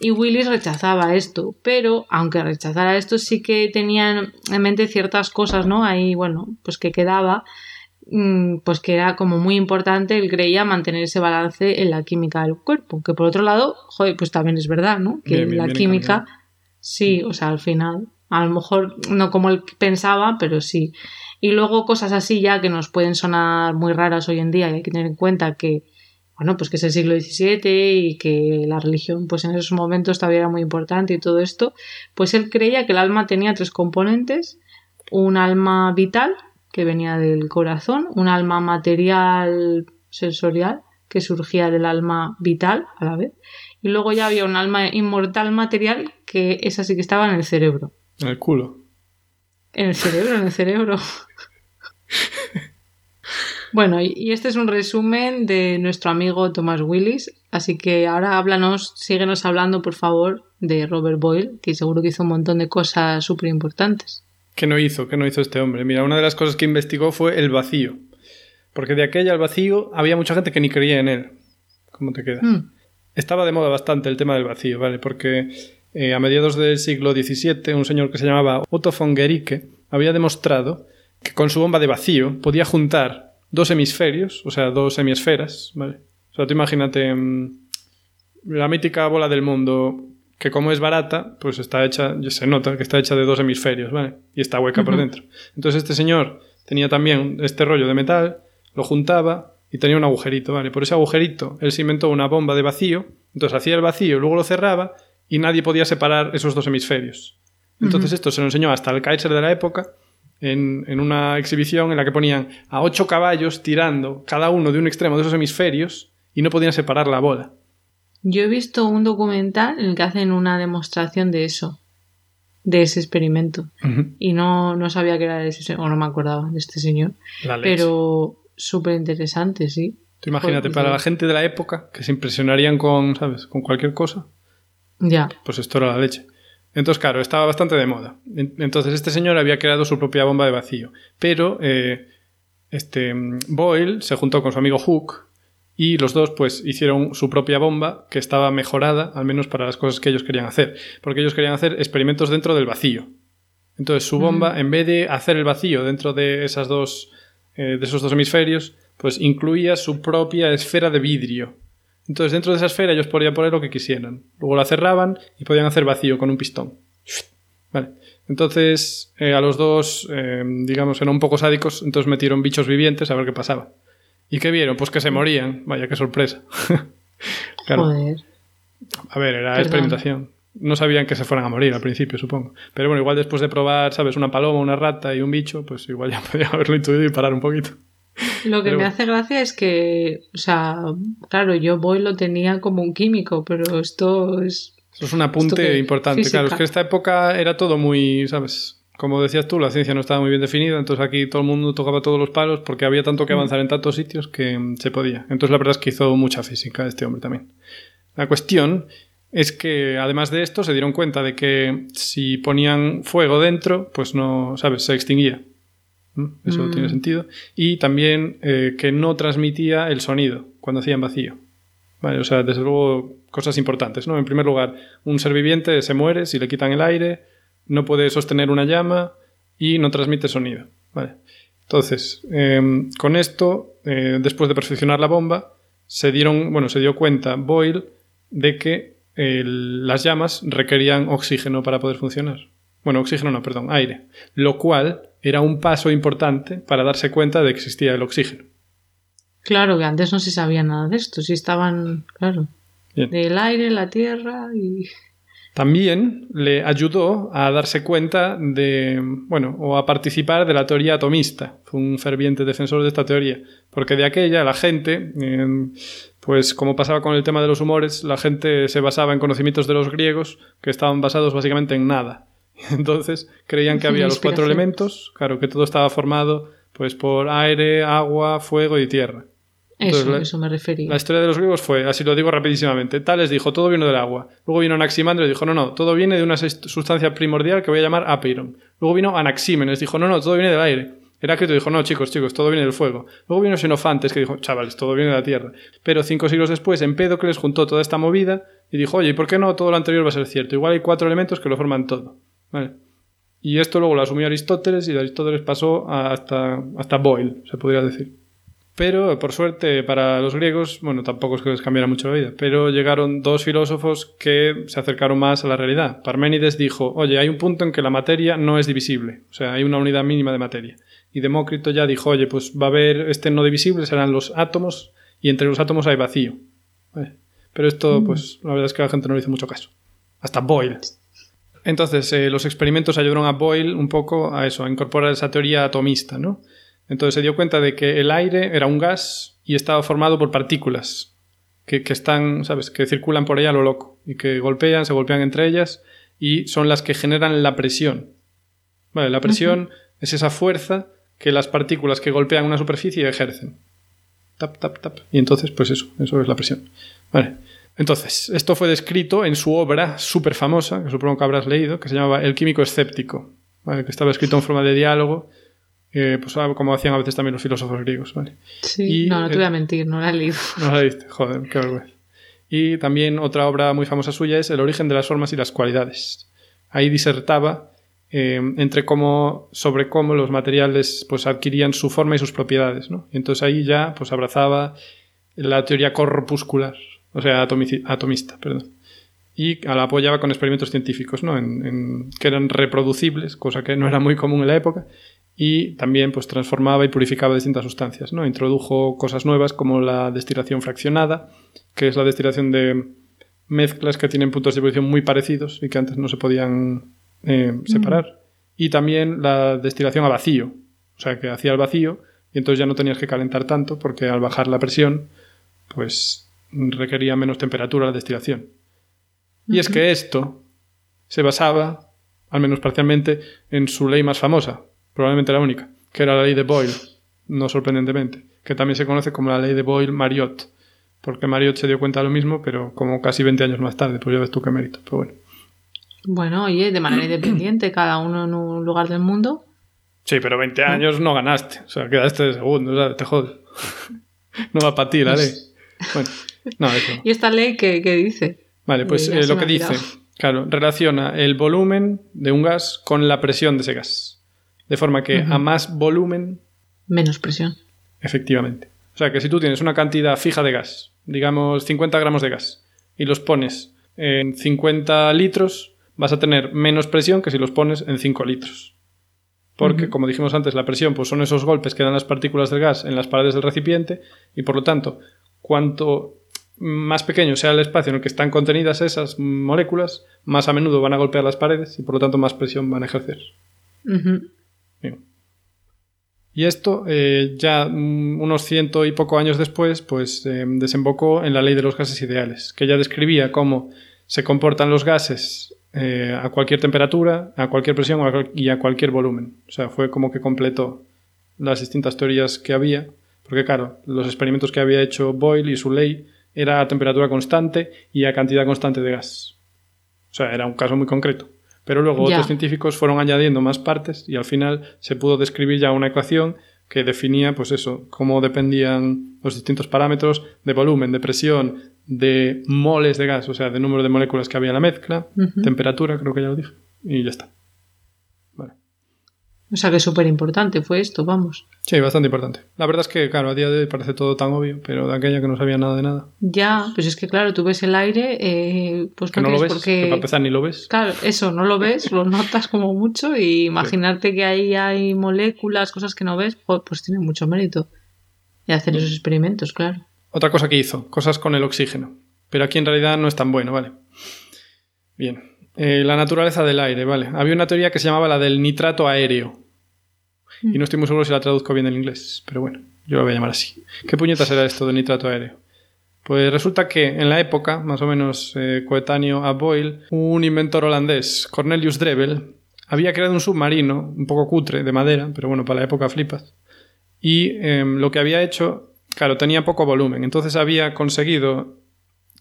y Willis rechazaba esto, pero aunque rechazara esto sí que tenían en mente ciertas cosas, ¿no? Ahí, bueno, pues que quedaba, mm, pues que era como muy importante, él creía mantener ese balance en la química del cuerpo, que por otro lado, joder, pues también es verdad, ¿no? Que la química, sí, o sea, al final, a lo mejor no como él pensaba, pero sí. Y luego cosas así ya que nos pueden sonar muy raras hoy en día y hay que tener en cuenta que bueno, pues que es el siglo XVII y que la religión pues en esos momentos todavía era muy importante y todo esto, pues él creía que el alma tenía tres componentes, un alma vital que venía del corazón, un alma material sensorial que surgía del alma vital a la vez, y luego ya había un alma inmortal material que esa sí que estaba en el cerebro. En el culo. En el cerebro, en el cerebro. Bueno, y este es un resumen de nuestro amigo Thomas Willis, así que ahora háblanos, síguenos hablando, por favor, de Robert Boyle, que seguro que hizo un montón de cosas súper importantes. ¿Qué no hizo? ¿Qué no hizo este hombre? Mira, una de las cosas que investigó fue el vacío, porque de aquella al vacío había mucha gente que ni creía en él. ¿Cómo te quedas? Mm. Estaba de moda bastante el tema del vacío, ¿vale? Porque eh, a mediados del siglo XVII un señor que se llamaba Otto von Guericke había demostrado que con su bomba de vacío podía juntar dos hemisferios, o sea, dos hemisferas, ¿vale? O sea, tú imagínate mm, la mítica bola del mundo, que como es barata, pues está hecha, se nota que está hecha de dos hemisferios, ¿vale? Y está hueca por dentro. Entonces este señor tenía también este rollo de metal, lo juntaba y tenía un agujerito, ¿vale? Por ese agujerito él se inventó una bomba de vacío, entonces hacía el vacío, luego lo cerraba y nadie podía separar esos dos hemisferios. Entonces esto se lo enseñó hasta el Kaiser de la época en, una exhibición en la que ponían a ocho caballos tirando cada uno de un extremo de esos hemisferios y no podían separar la bola. Yo he visto un documental en el que hacen una demostración de eso, de ese experimento. Y no, no sabía que era de ese o no me acordaba de este señor. pero súper interesante, sí. Tú imagínate, para la gente de la época, que se impresionarían con, ¿sabes? Con cualquier cosa. Ya. Pues esto era la leche. Entonces, claro, estaba bastante de moda. Entonces, este señor había creado su propia bomba de vacío. Pero eh, este, Boyle se juntó con su amigo Hook y los dos pues hicieron su propia bomba que estaba mejorada, al menos para las cosas que ellos querían hacer. Porque ellos querían hacer experimentos dentro del vacío. Entonces, su bomba, mm. en vez de hacer el vacío dentro de, esas dos, eh, de esos dos hemisferios, pues incluía su propia esfera de vidrio entonces, dentro de esa esfera ellos podían poner lo que quisieran. Luego la cerraban y podían hacer vacío con un pistón. Vale. Entonces, eh, a los dos, eh, digamos, eran un poco sádicos, entonces metieron bichos vivientes a ver qué pasaba. ¿Y qué vieron? Pues que se morían. Vaya, qué sorpresa. Joder. A ver, era experimentación. No sabían que se fueran a morir al principio, supongo. Pero bueno, igual después de probar, ¿sabes? Una paloma, una rata y un bicho, pues igual ya podían haberlo intuido y parar un poquito. Lo que me hace gracia es que, o sea, claro, yo voy lo tenía como un químico, pero esto es... Eso es un apunte importante, claro, es que esta época era todo muy, ¿sabes? Como decías tú, la ciencia no estaba muy bien definida, entonces aquí todo el mundo tocaba todos los palos porque había tanto que mm. avanzar en tantos sitios que se podía. Entonces la verdad es que hizo mucha física este hombre también. La cuestión es que además de esto se dieron cuenta de que si ponían fuego dentro, pues no, ¿sabes? Se extinguía. Eso mm. tiene sentido. Y también eh, que no transmitía el sonido cuando hacían vacío. Vale, o sea, desde luego, cosas importantes, ¿no? En primer lugar, un ser viviente se muere si le quitan el aire, no puede sostener una llama y no transmite sonido. Vale. Entonces, em, con esto, eh, después de perfeccionar la bomba, se dieron, bueno, se dio cuenta Boyle de que las llamas requerían oxígeno para poder funcionar. Bueno, oxígeno no, perdón, aire. Lo cual era un paso importante para darse cuenta de que existía el oxígeno. Claro, que antes no se sabía nada de esto, sí estaban, claro, Bien. del aire, la tierra y... También le ayudó a darse cuenta de, bueno, o a participar de la teoría atomista. Fue un ferviente defensor de esta teoría, porque de aquella la gente, eh, pues como pasaba con el tema de los humores, la gente se basaba en conocimientos de los griegos que estaban basados básicamente en nada. Entonces creían que había los cuatro elementos, claro, que todo estaba formado pues por aire, agua, fuego y tierra. Entonces, Eso, la- eso me refería. La historia de los griegos fue, así lo digo rapidísimamente, Tales dijo, todo viene del agua. Luego vino Anaximandro y dijo, no, no, todo viene de una sus- sustancia primordial que voy a llamar apeiron. Luego vino Anaxímenes, dijo, no, no, todo viene del aire. Heráclito dijo, no, chicos, chicos, todo viene del fuego. Luego vino Xenofantes que dijo, chavales, todo viene de la tierra. Pero cinco siglos después, Empédocles juntó toda esta movida y dijo, oye, ¿y por qué no todo lo anterior va a ser cierto? Igual hay cuatro elementos que lo forman todo. Vale. Y esto luego lo asumió Aristóteles y de Aristóteles pasó hasta, hasta Boyle, se podría decir. Pero, por suerte, para los griegos, bueno, tampoco es que les cambiara mucho la vida, pero llegaron dos filósofos que se acercaron más a la realidad. Parménides dijo, oye, hay un punto en que la materia no es divisible, o sea, hay una unidad mínima de materia. Y Demócrito ya dijo, oye, pues va a haber este no divisible, serán los átomos, y entre los átomos hay vacío. Vale. Pero esto, pues, la verdad es que la gente no le hizo mucho caso. Hasta Boyle. Entonces, eh, los experimentos ayudaron a Boyle un poco a eso, a incorporar esa teoría atomista, ¿no? Entonces se dio cuenta de que el aire era un gas y estaba formado por partículas que, que están, ¿sabes?, que circulan por ella a lo loco y que golpean, se golpean entre ellas y son las que generan la presión. Vale, la presión es esa fuerza que las partículas que golpean una superficie ejercen. Tap, tap, tap. Y entonces, pues eso, eso es la presión. Vale. Entonces, esto fue descrito en su obra súper famosa, que supongo que habrás leído, que se llamaba El químico escéptico, ¿vale? que estaba escrito en forma de diálogo, eh, pues ah, como hacían a veces también los filósofos griegos. ¿vale? Sí, y, no, no te voy a mentir, no la he leído. No la leíste, joder, qué vergüenza. Y también otra obra muy famosa suya es El origen de las formas y las cualidades. Ahí disertaba eh, entre cómo, sobre cómo los materiales pues, adquirían su forma y sus propiedades. ¿no? Y entonces ahí ya pues, abrazaba la teoría corpuscular, o sea, atomista, perdón. Y la apoyaba con experimentos científicos, ¿no? En, en- que eran reproducibles, cosa que no era muy común en la época, y también pues transformaba y purificaba distintas sustancias, ¿no? Introdujo cosas nuevas como la destilación fraccionada, que es la destilación de mezclas que tienen puntos de ebullición muy parecidos y que antes no se podían eh, separar. Y también la destilación a vacío, o sea, que hacía el vacío y entonces ya no tenías que calentar tanto porque al bajar la presión, pues requería menos temperatura la destilación. Y es que esto se basaba, al menos parcialmente, en su ley más famosa, probablemente la única, que era la ley de Boyle, no sorprendentemente, que también se conoce como la ley de Boyle-Mariotte, porque Mariotte se dio cuenta de lo mismo, pero como casi 20 años más tarde, pues ya ves tú qué mérito, pero bueno. Bueno, oye, de manera independiente, cada uno en un lugar del mundo. Sí, pero 20 años no ganaste, o sea, quedaste de segundo, o sea, te jodes. no va para ti la ley. Bueno, no, eso no. ¿Y esta ley qué, qué dice? Vale, pues Eh, eh, lo que dice, claro, relaciona el volumen de un gas con la presión de ese gas. De forma que a más volumen, Menos presión. efectivamente. O sea, que si tú tienes una cantidad fija de gas, digamos 50 gramos de gas, y los pones en 50 litros, vas a tener menos presión que si los pones en 5 litros. Porque, como dijimos antes, la presión pues, son esos golpes que dan las partículas del gas en las paredes del recipiente y, por lo tanto, cuanto más pequeño sea el espacio en el que están contenidas esas moléculas, más a menudo van a golpear las paredes y, por lo tanto, más presión van a ejercer. Bien. Y esto, eh, ya mm, unos ciento y poco años después, pues eh, desembocó en la ley de los gases ideales, que ya describía cómo se comportan los gases eh, a cualquier temperatura, a cualquier presión y a cualquier volumen. O sea, fue como que completó las distintas teorías que había, porque claro, los experimentos que había hecho Boyle y su ley era a temperatura constante y a cantidad constante de gas. O sea, era un caso muy concreto. Pero luego Ya. otros científicos fueron añadiendo más partes y al final se pudo describir ya una ecuación que definía, pues eso, cómo dependían los distintos parámetros de volumen, de presión, de moles de gas, o sea, de número de moléculas que había en la mezcla, temperatura, creo que ya lo dije, y ya está. O sea que súper importante fue esto, vamos. Sí, bastante importante. La verdad es que, claro, a día de hoy parece todo tan obvio, pero de aquella que no sabía nada de nada. Ya, pues es que claro, tú ves el aire, eh, pues Que no, no lo ves, por que para empezar ni lo ves. Claro, eso, no lo ves, lo notas como mucho y imaginarte que ahí hay moléculas, cosas que no ves, pues tiene mucho mérito. y hacer esos experimentos, claro. Otra cosa que hizo, cosas con el oxígeno. Pero aquí en realidad no es tan bueno, ¿vale? Bien. Eh, la naturaleza del aire, ¿vale? Había una teoría que se llamaba la del nitrato aéreo. Y no estoy muy seguro si la traduzco bien en inglés, pero bueno, yo la voy a llamar así. ¿Qué puñetas era esto del nitrato aéreo? Pues resulta que en la época, más o menos eh, coetáneo a Boyle, un inventor holandés, Cornelius Drebbel, había creado un submarino, un poco cutre, de madera, pero bueno, para la época flipas. Y em, lo que había hecho, claro, tenía poco volumen, entonces había conseguido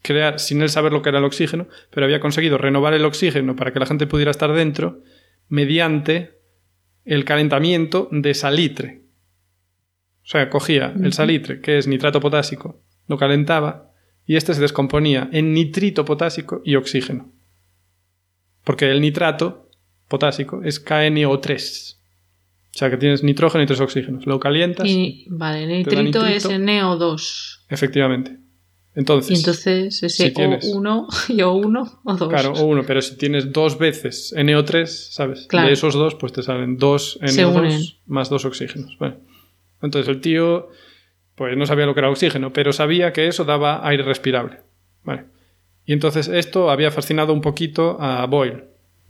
crear, sin él saber lo que era el oxígeno, pero había conseguido renovar el oxígeno para que la gente pudiera estar dentro mediante el calentamiento de salitre. O sea, cogía el salitre, que es nitrato potásico, lo calentaba y este se descomponía en nitrito potásico y oxígeno. Porque el nitrato potásico es KNO3. O sea, que tienes nitrógeno y tres oxígenos. Lo calientas. Y, vale, nitrito, es NO2. Efectivamente. Entonces, y entonces ese O1 y O1 o 2. Claro, O1, pero si tienes dos veces NO3, ¿sabes? De esos dos, pues te salen dos NO2 más dos oxígenos. Bueno. Entonces el tío, pues no sabía lo que era oxígeno, pero sabía que eso daba aire respirable. Vale. Y entonces esto había fascinado un poquito a Boyle.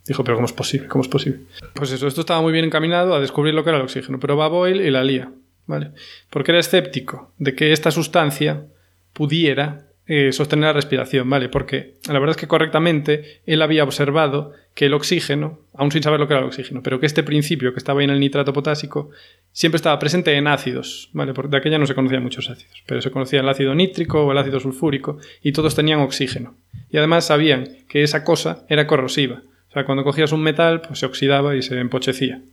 Dijo, pero ¿cómo es posible? ¿Cómo es posible? Pues eso, esto estaba muy bien encaminado a descubrir lo que era el oxígeno, pero va Boyle y la lía. ¿Vale? Porque era escéptico de que esta sustancia pudiera eh, sostener la respiración, ¿vale? Porque la verdad es que correctamente él había observado que el oxígeno, aún sin saber lo que era el oxígeno, pero que este principio que estaba ahí en el nitrato potásico siempre estaba presente en ácidos, ¿vale? Porque de aquella no se conocían muchos ácidos, pero se conocía el ácido nítrico o el ácido sulfúrico y todos tenían oxígeno. Y además sabían que esa cosa era corrosiva. O sea, cuando cogías un metal, pues se oxidaba y se empochecía.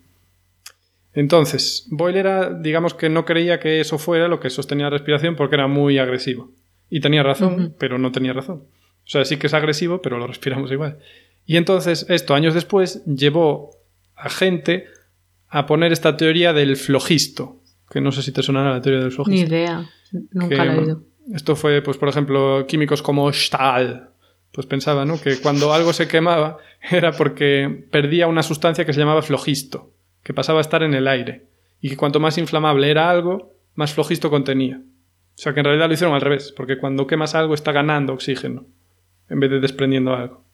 Entonces, Boyle era, digamos que no creía que eso fuera lo que sostenía la respiración porque era muy agresivo. Y tenía razón, pero no tenía razón. O sea, sí que es agresivo, pero lo respiramos igual. Y entonces, esto, años después, llevó a gente a poner esta teoría del flojisto, que no sé si te sonará la teoría del flojisto. Ni idea, nunca la he oído. Esto fue, pues, por ejemplo, químicos como Stahl, pues pensaba, ¿no? Que cuando algo se quemaba era porque perdía una sustancia que se llamaba flojisto que pasaba a estar en el aire, y que cuanto más inflamable era algo, más flojisto contenía. O sea que en realidad lo hicieron al revés, porque cuando quemas algo está ganando oxígeno, en vez de desprendiendo algo.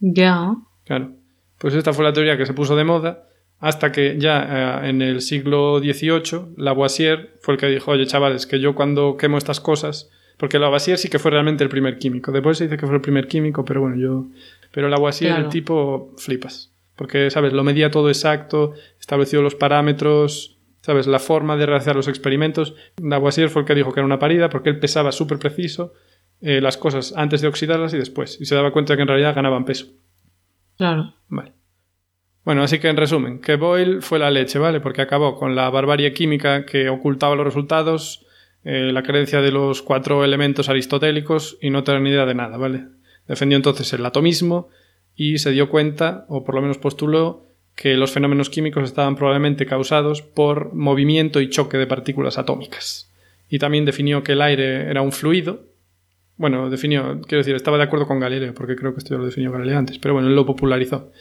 Ya. Claro. Pues esta fue la teoría que se puso de moda, hasta que ya eh, en el siglo XVIII Lavoisier fue el que dijo, oye chavales, que yo cuando quemo estas cosas, porque Lavoisier sí que fue realmente el primer químico, después se dice que fue el primer químico, pero bueno, yo... Pero Lavoisier, el tipo, flipas porque, ¿sabes? Lo medía todo exacto, estableció los parámetros, ¿sabes? La forma de realizar los experimentos. Lavoisier fue el que dijo que era una parida porque él pesaba súper preciso eh, las cosas antes de oxidarlas y después. Y se daba cuenta que en realidad ganaban peso. Claro. Vale. Bueno, así que en resumen, que Boyle fue la leche, ¿vale? Porque acabó con la barbarie química que ocultaba los resultados, eh, la creencia de los cuatro elementos aristotélicos y no tener ni idea de nada, ¿vale? Defendió entonces el atomismo, y se dio cuenta, o por lo menos postuló, que los fenómenos químicos estaban probablemente causados por movimiento y choque de partículas atómicas. Y también definió que el aire era un fluido. Bueno, definió, quiero decir, estaba de acuerdo con Galileo, porque creo que esto ya lo definió Galileo antes, pero bueno, él lo popularizó.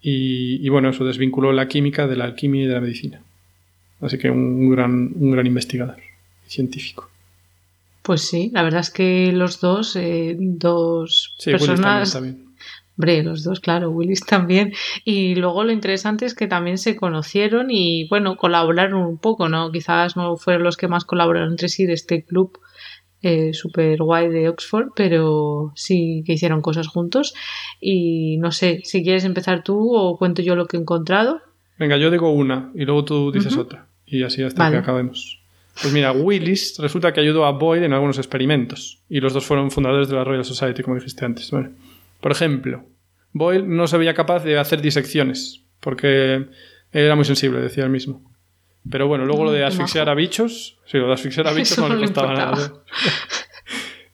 Y, y, bueno, eso desvinculó la química de la alquimia y de la medicina. Así que un gran, un gran investigador científico. Pues sí, la verdad es que los dos, eh, dos personas Hombre, los dos, claro, Willis también. Y luego lo interesante es que también se conocieron y, bueno, colaboraron un poco, ¿no? Quizás no fueron los que más colaboraron entre sí de este club eh, super guay de Oxford, pero sí que hicieron cosas juntos. Y no sé, si quieres empezar tú o cuento yo lo que he encontrado. Venga, yo digo una y luego tú dices otra. Y así hasta que acabemos. Pues mira, Willis resulta que ayudó a Boyd en algunos experimentos. Y los dos fueron fundadores de la Royal Society, como dijiste antes. Bueno, por ejemplo, Boyle no se veía capaz de hacer disecciones, porque era muy sensible, decía él mismo. Pero bueno, luego lo de asfixiar a bichos, sí, lo de asfixiar a bichos no le costaba nada.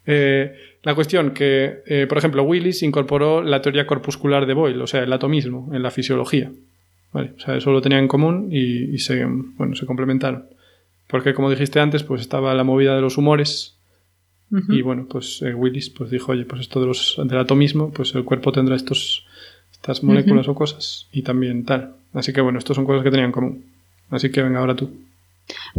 Eh, la cuestión que, eh, por ejemplo, Willis incorporó la teoría corpuscular de Boyle, o sea, el atomismo, en la fisiología. Vale, o sea, eso lo tenían en común y, se, bueno, se complementaron. Porque, como dijiste antes, pues estaba la movida de los humores, y bueno, pues eh, Willis pues dijo, oye, pues esto de los, del atomismo, pues el cuerpo tendrá estos, estas moléculas o cosas y también tal. Así que bueno, estas son cosas que tenían en común. Así que venga, ahora tú.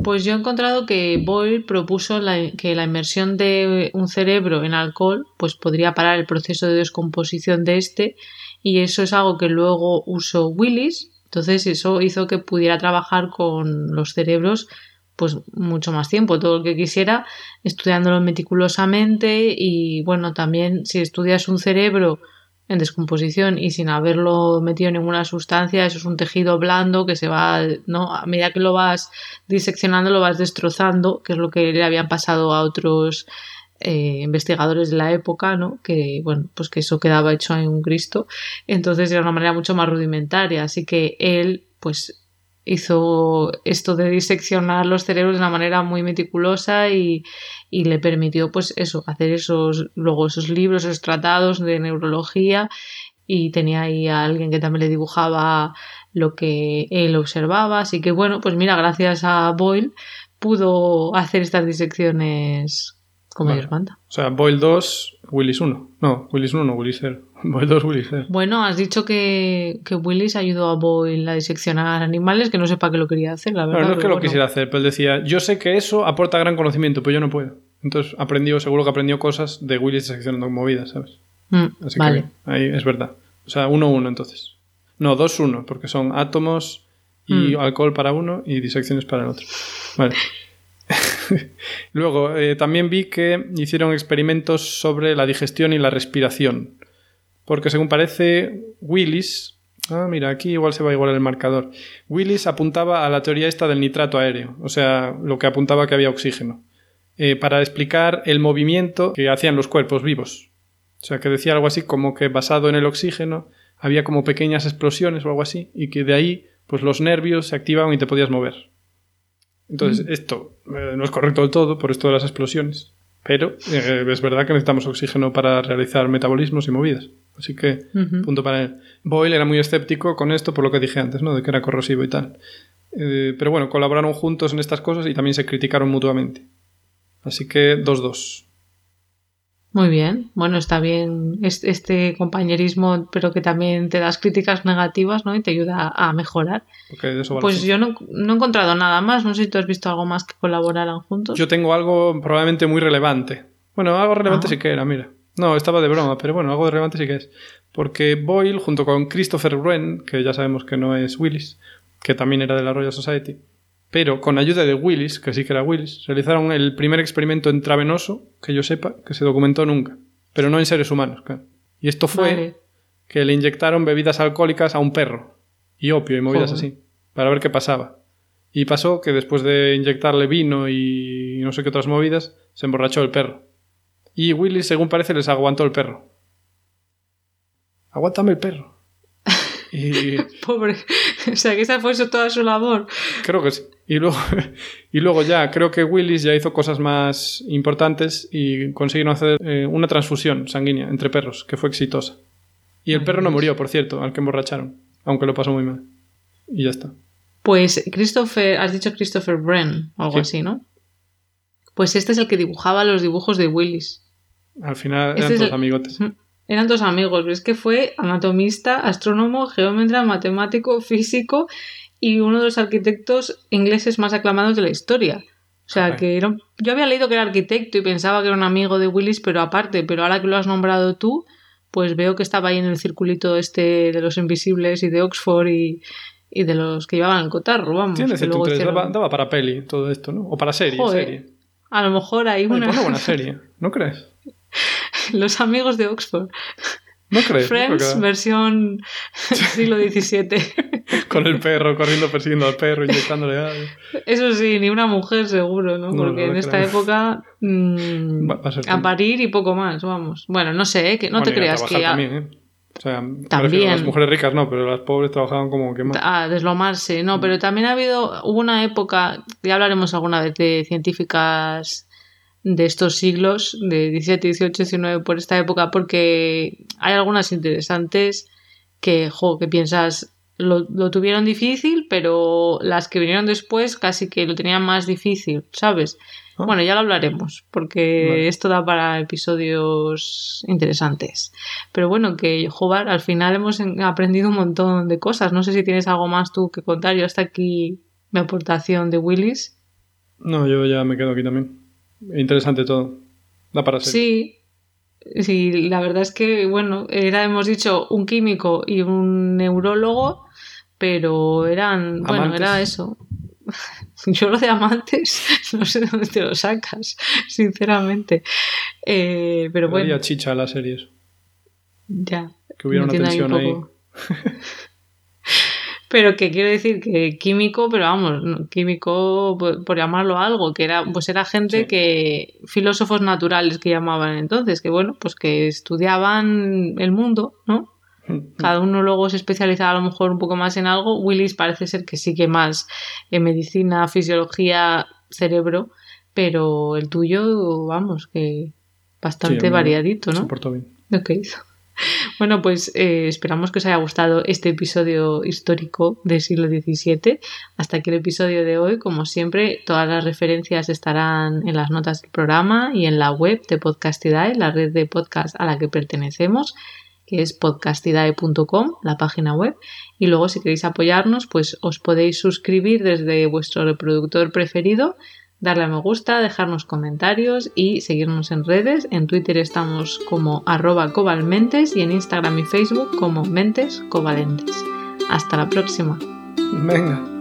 Pues yo he encontrado que Boyle propuso que la inmersión de un cerebro en alcohol pues podría parar el proceso de descomposición de este y eso es algo que luego usó Willis. Entonces eso hizo que pudiera trabajar con los cerebros pues mucho más tiempo, todo lo que quisiera, estudiándolo meticulosamente y bueno, también si estudias un cerebro en descomposición y sin haberlo metido en ninguna sustancia, eso es un tejido blando que se va, ¿no? A medida que lo vas diseccionando, lo vas destrozando, que es lo que le habían pasado a otros eh, investigadores de la época, ¿no? Que, bueno, pues que eso quedaba hecho en un Cristo. Entonces era una manera mucho más rudimentaria. Así que él, pues, hizo esto de diseccionar los cerebros de una manera muy meticulosa y, y le permitió pues eso, hacer esos, luego esos libros, esos tratados de neurología y tenía ahí a alguien que también le dibujaba lo que él observaba. Así que bueno, pues mira, gracias a Boyle pudo hacer estas disecciones como Dios manda. O sea, Boyle 2, Willis 1. No, Willis 1 no, Willis 0. Boyle 2, Willis 0. Bueno, has dicho que, que Willis ayudó a Boyle a diseccionar animales, que no sepa que lo quería hacer, la verdad. no es que lo quisiera hacer, pero él decía, yo sé que eso aporta gran conocimiento, pero yo no puedo. Entonces aprendió, seguro que aprendió cosas de Willis diseccionando movidas, ¿sabes? Mm, Así vale. que ahí es verdad. O sea, 1-1 entonces. No, 2-1, porque son átomos y Mm. alcohol para uno y disecciones para el otro. Vale. Luego, eh, también vi que hicieron experimentos sobre la digestión y la respiración. Porque según parece, Willis. Ah, mira, aquí igual se va a igualar el marcador. Willis apuntaba a la teoría esta del nitrato aéreo, o sea, lo que apuntaba que había oxígeno, eh, para explicar el movimiento que hacían los cuerpos vivos. O sea, que decía algo así como que basado en el oxígeno había como pequeñas explosiones o algo así, y que de ahí, pues los nervios se activaban y te podías mover. Entonces, esto eh, no es correcto del todo por esto de las explosiones, pero eh, es verdad que necesitamos oxígeno para realizar metabolismos y movidas. Así que, punto para él. Boyle era muy escéptico con esto por lo que dije antes, ¿no? De que era corrosivo y tal. Eh, pero bueno, colaboraron juntos en estas cosas y también se criticaron mutuamente. Así que 2-2. Muy bien, bueno, está bien es- este compañerismo, pero que también te das críticas negativas, ¿no? Y te ayuda a mejorar. De eso va el Pues yo no, no he encontrado nada más, no sé si tú has visto algo más que colaboraran juntos. Yo tengo algo probablemente muy relevante. Bueno, algo relevante Ah. sí que era, mira. No, estaba de broma, pero bueno, algo relevante sí que es. Porque Boyle, junto con Christopher Wren, que ya sabemos que no es Willis, que también era de la Royal Society, pero con ayuda de Willis, que sí que era Willis, realizaron el primer experimento intravenoso, que yo sepa, que se documentó nunca. Pero no en seres humanos, claro. Y esto fue Vale. que le inyectaron bebidas alcohólicas a un perro. Y opio y movidas Joder. así. Para ver qué pasaba. Y pasó que después de inyectarle vino y no sé qué otras movidas, se emborrachó el perro. Y Willis, según parece, les aguantó el perro. Aguántame el perro. Y Pobre. O sea, que esa fue toda su labor. creo que sí. Y luego, y luego ya, creo que Willis ya hizo cosas más importantes y consiguieron hacer eh, una transfusión sanguínea entre perros, que fue exitosa. Y el perro no murió, por cierto, al que emborracharon, aunque lo pasó muy mal. Y ya está. Pues Christopher, has dicho Christopher Wren o algo Sí. así, ¿no? Pues este es el que dibujaba los dibujos de Willis. Al final Este eran es todos el- amigotes. Eran dos amigos, pero es que fue anatomista, astrónomo, geómetra, matemático, físico y uno de los arquitectos ingleses más aclamados de la historia. O sea, que era un- yo había leído que era arquitecto y pensaba que era un amigo de Willis, pero aparte, pero ahora que lo has nombrado tú, pues veo que estaba ahí en el circulito este de los invisibles y de Oxford y, y de los que llevaban el cotarro, vamos. Tiene que luego hicieron- Daba, daba para peli todo esto, ¿no? O para serie. Joder, serie. A lo mejor hay Oye, una... ponle buena serie, ¿no crees? los amigos de Oxford. ¿No crees? Friends, versión siglo XVII. Con el perro corriendo persiguiendo al perro, inyectándole algo. Eso sí, ni una mujer seguro, ¿no? No, Porque en esta época mm, Va- va a parir y poco más, vamos. Bueno, no sé, ¿eh? que no Bueno, te creas que También, ¿eh? O sea, También. las mujeres ricas no, pero las pobres trabajaban como que más. a deslomarse, no, pero también ha habido, hubo una época, ya hablaremos alguna vez de científicas de estos siglos, de 17, 18, 19, por esta época, porque hay algunas interesantes que, jo, que piensas, lo, lo tuvieron difícil, pero las que vinieron después casi que lo tenían más difícil, ¿sabes? Ah. Bueno, ya lo hablaremos, porque Vale. esto da para episodios interesantes. Pero bueno, que jugar, al final hemos en- aprendido un montón de cosas. No sé si tienes algo más tú que contar. Yo hasta aquí mi aportación de Willis. No, yo ya me quedo aquí también. Interesante todo. Da para ser. Sí, sí, la verdad es que, bueno, era, hemos dicho, un químico y un neurólogo, pero eran, bueno, era eso. Yo lo de amantes no sé de dónde te lo sacas, sinceramente. Eh, pero bueno, chicha a las series. ya. Que hubiera una tensión ahí. Pero que quiero decir que químico, pero vamos, químico por, por llamarlo algo, que era, pues era gente Sí. que, filósofos naturales que llamaban entonces, que bueno, pues que estudiaban el mundo, ¿no? Cada uno luego se especializaba a lo mejor un poco más en algo. Willis parece ser que sí que más en medicina, fisiología, cerebro, pero el tuyo, vamos, que bastante Sí, variadito, Se ¿no? portó bien. Lo que hizo. Bueno, pues eh, esperamos que os haya gustado este episodio histórico del siglo XVII. Hasta aquí el episodio de hoy. Como siempre, todas las referencias estarán en las notas del programa y en la web de Podcastidae, la red de podcast a la que pertenecemos, que es podcastidae.com, la página web. Y luego, si queréis apoyarnos, pues os podéis suscribir desde vuestro reproductor preferido darle a me gusta, dejarnos comentarios y seguirnos en redes. En Twitter estamos como arroba cobalmentes y en Instagram y Facebook como mentes covalentes. Hasta la próxima. Venga.